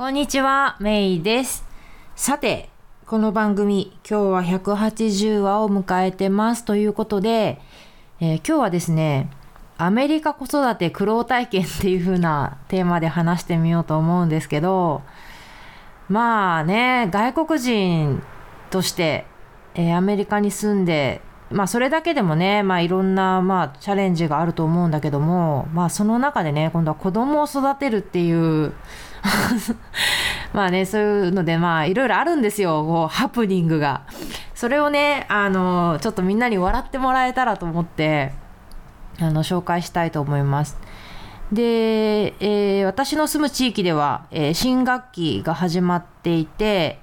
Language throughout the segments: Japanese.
こんにちは、メイです。さて、この番組、今日は180話を迎えてますということで、えー今日はですね、アメリカ子育て苦労体験っていう風なテーマで話してみようと思うんですけど、まあね、外国人として、えーアメリカに住んで、まあそれだけでもね、まあいろんな、まあチャレンジがあると思うんだけども、まあその中でね、今度は子供を育てるっていう、まあね、そういうので、まあいろいろあるんですよ、こうハプニングが。それをね、あの、ちょっとみんなに笑ってもらえたらと思って、あの、紹介したいと思います。で、えー私の住む地域では、えー新学期が始まっていて、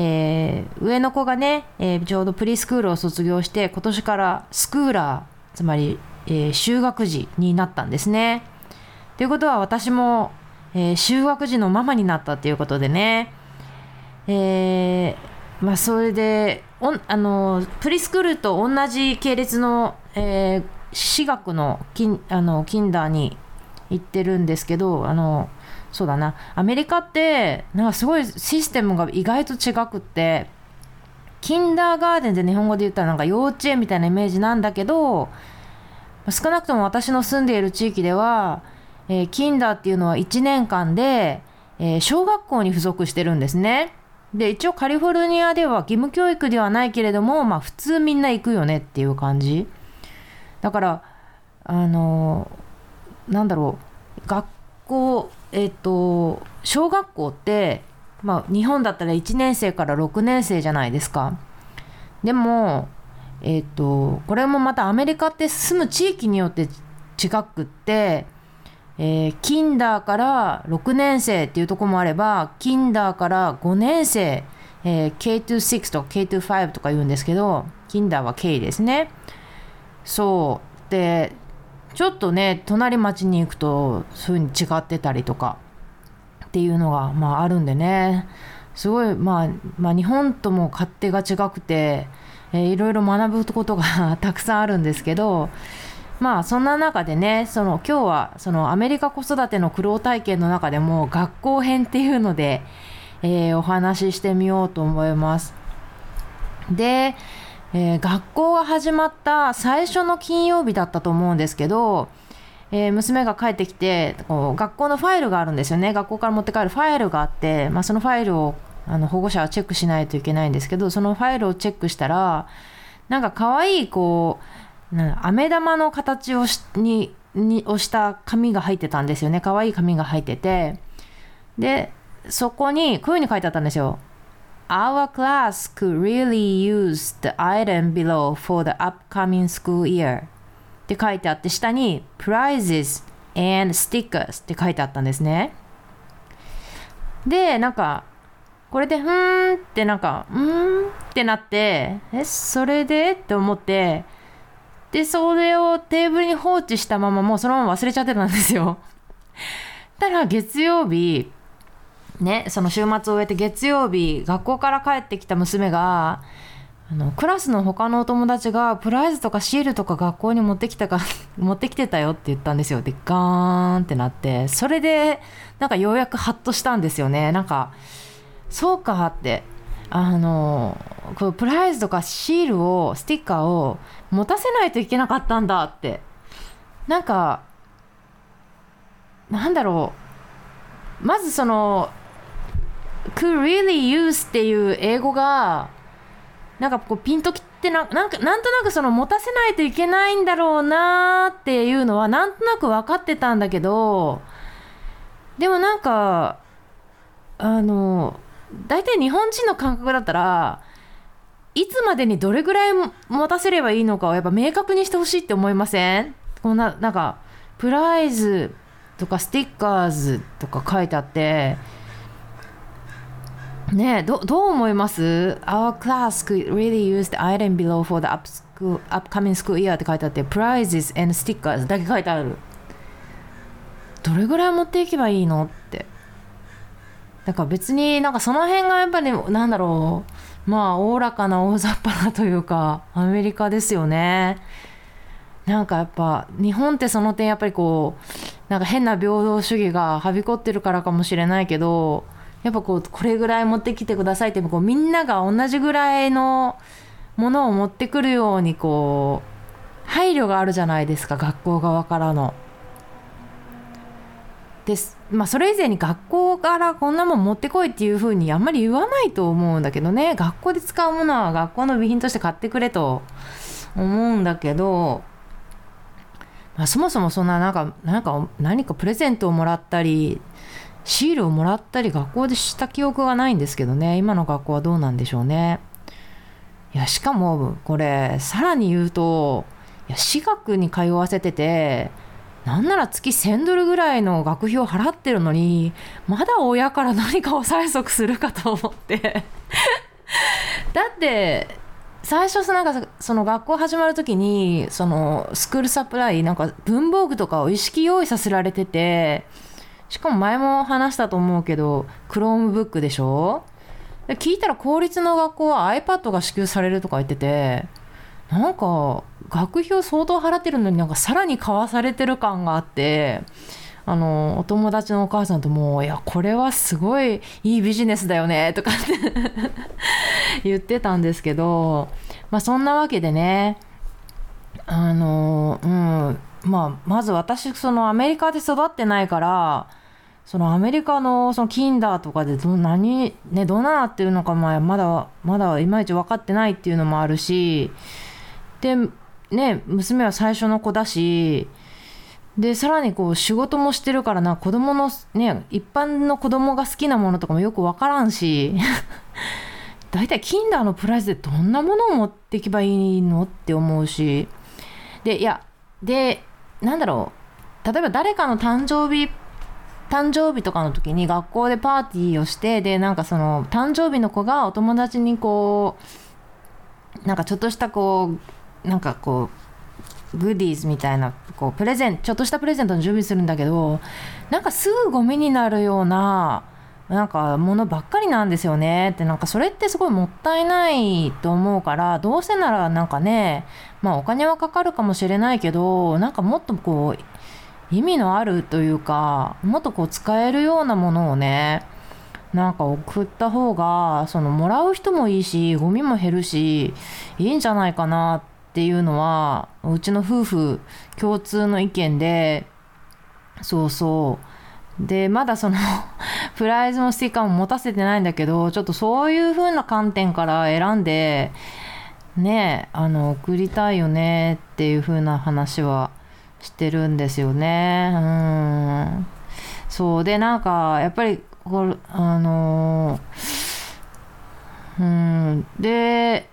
えー上の子がね、えーちょうどプリスクールを卒業して今年からスクーラーつまり、えー就学児になったんですね。ということは私も、え就学児のママになったっていうことでね、えまあそれでおあのプリスクールと同じ系列の、え私学のキンあのキンダーに行ってるんですけどあのそうだな。アメリカってなんかすごいシステムが意外と違くってキンダーガーデンって日本語で言ったらなんか幼稚園みたいなイメージなんだけど少なくとも私の住んでいる地域では、えーキンダーっていうのは1年間で、えー小学校に付属してるんですね。で一応カリフォルニアでは義務教育ではないけれども、まあ、普通みんな行くよねっていう感じ。だからあのなんだろう。学校えっ、と小学校って、まあ、日本だったら1年生から6年生じゃないですかでもえっ、とこれもまたアメリカって住む地域によって違くってえーキンダーから6年生っていうとこもあれば、キンダーから5年生、えー K26 とか K25 とか言うんですけど、キンダーは K ですね。そう。で、ちょっとね、隣町に行くと、そういう風に違ってたりとかっていうのが、まあ、あるんでね、すごい、まあ、まあ、日本とも勝手が違くて、えーいろいろ学ぶことが たくさんあるんですけど、まあそんな中でねその今日はそのアメリカ子育ての苦労体験の中でも学校編っていうので、えーお話ししてみようと思います。で、えー学校が始まった最初の金曜日だったと思うんですけど、えー娘が帰ってきてこう学校のファイルがあるんですよね。学校から持って帰るファイルがあって、まあ、そのファイルをあの保護者はチェックしないといけないんですけどそのファイルをチェックしたらなんか可愛いこうな飴玉の形をしににをした紙が入ってたんですよね。可愛い紙が入ってて。でそこにこういうふうに書いてあったんですよ。Our class could really use the item below for the upcoming school year. って書いてあって下に prizes and stickers って書いてあったんですね。でなんかこれでふーんってなんかうーんってなってえそれで？って思ってでそれをテーブルに放置したままもうそのまま忘れちゃってたんですよ。たら月曜日ねその週末を終えて月曜日学校から帰ってきた娘があのクラスの他のお友達がプライズとかシールとか学校に持ってきたか 持ってきてたよって言ったんですよ。でガーンってなってそれでなんかようやくハッとしたんですよね。なんかそうかって。あのこのプライズとかシールをスティッカーを持たせないといけなかったんだって。なんかなんだろう。まずその could really use っていう英語がなんかこうピンときてななんかなんとなくその持たせないといけないんだろうなっていうのはなんとなく分かってたんだけどでもなんかあの大体日本人の感覚だったらいつまでにどれぐらい持たせればいいのかをやっぱ明確にしてほしいって思いません？こんななんかプライズとかスティッカーズとか書いてあってねどどう思います ?Our class could really use the item below for the up school, upcoming school year って書いてあって prizes and stickers だけ書いてある。どれぐらい持っていけばいいのって。だから別になんかその辺がやっぱりなんだろうまあおおらかな大雑把なというかアメリカですよね。なんかやっぱ日本ってその点やっぱりこうなんか変な平等主義がはびこってるからかもしれないけどやっぱこうこれぐらい持ってきてくださいってこうみんなが同じぐらいのものを持ってくるようにこう配慮があるじゃないですか学校側からの。です。まあそれ以前に学校からこんなもん持ってこいっていうふうにあんまり言わないと思うんだけどね。学校で使うものは学校の備品として買ってくれと思うんだけど、まあ、そもそもそんななんかなんか何かプレゼントをもらったりシールをもらったり学校でした記憶がないんですけどね。今の学校はどうなんでしょうね。いやしかもこれさらに言うといや私学に通わせててなんなら月1000ドルぐらいの学費を払ってるのにまだ親から何かを催促するかと思って。だって最初なんかその学校始まる時にその school supply なんか文房具とかを一式用意させられててしかも前も話したと思うけどクロームブックでしょ？聞いたら公立の学校は iPad が支給されるとか言っててなんか学費を相当払ってるのになんかさらに買わされてる感があってあのお友達のお母さんともう「いやこれはすごいいいビジネスだよね」とかって 言ってたんですけど、まあ、そんなわけでねあのうんまあまず私そのアメリカで育ってないからそのアメリカのそのキンダーとかでど何ねどうなってるのかまだまだいまいち分かってないっていうのもあるしでね娘は最初の子だしでさらにこう仕事もしてるからな子供のね一般の子供が好きなものとかもよく分からんし 大体キンダーのプライスでどんなものを持っていけばいいのって思うしでいやでなんだろう例えば誰かの誕生日誕生日とかの時に学校でパーティーをしてでなんかその誕生日の子がお友達にこうなんかちょっとしたこうなんかこうグディーズみたいなこうプレゼンちょっとしたプレゼントの準備するんだけどなんかすぐゴミになるようななんかものばっかりなんですよねってなんかそれってすごいもったいないと思うからどうせならなんかねまあお金はかかるかもしれないけどなんかもっとこう意味のあるというかもっとこう使えるようなものをねなんか送った方がそのもらう人もいいしゴミも減るしいいんじゃないかなっていうのはうちの夫婦共通の意見でそうそう。でまだその プライズもステッカーも持たせてないんだけどちょっとそういう風な観点から選んでねあの送りたいよねっていう風な話はしてるんですよね。うん。そうでなんかやっぱりこれあのうん。で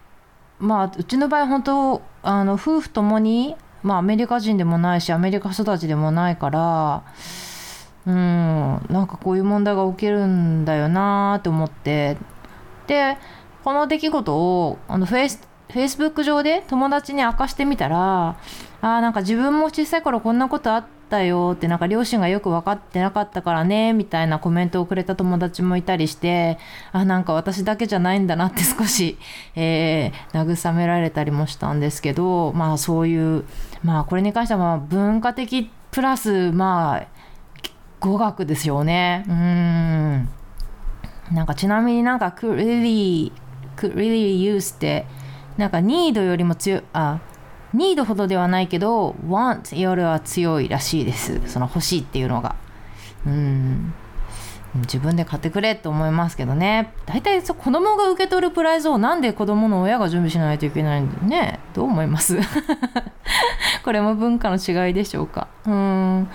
まあうちの場合本当あの夫婦ともに、まあ、アメリカ人でもないしアメリカ育ちでもないからうん。なんかこういう問題が起きるんだよなと思って。でこの出来事をあのフェイスフェイスブック上で友達に明かしてみたらあなんか自分も小さい頃こんなことあったよってなんか両親がよく分かってなかったからねみたいなコメントをくれた友達もいたりしてあなんか私だけじゃないんだなって少し、えー、慰められたりもしたんですけどまあそういうまあこれに関しては文化的プラスまあ語学ですよね。うん。なんかちなみになんか could really use ってなんか need よりも強いあ need ほどではないけど want よりは強いらしいです。その欲しいっていうのが。うん。自分で買ってくれって思いますけどね。大体子供が受け取るプライズをなんで子供の親が準備しないといけないんでね。どう思います？これも文化の違いでしょうか。うん。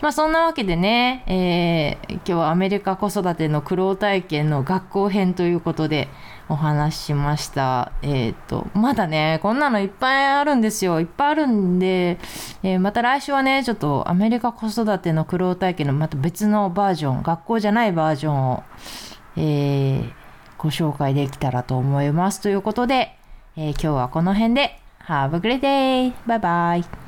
まあそんなわけでね、えー、今日はアメリカ子育ての苦労体験の学校編ということでお話しました。えっ、ー、と、まだね、こんなのいっぱいあるんですよ。いっぱいあるんで、えー、また来週はね、ちょっとアメリカ子育ての苦労体験のまた別のバージョン、学校じゃないバージョンを、えー、ご紹介できたらと思います。ということで、え今日はこの辺で、Have a great day! バイバイ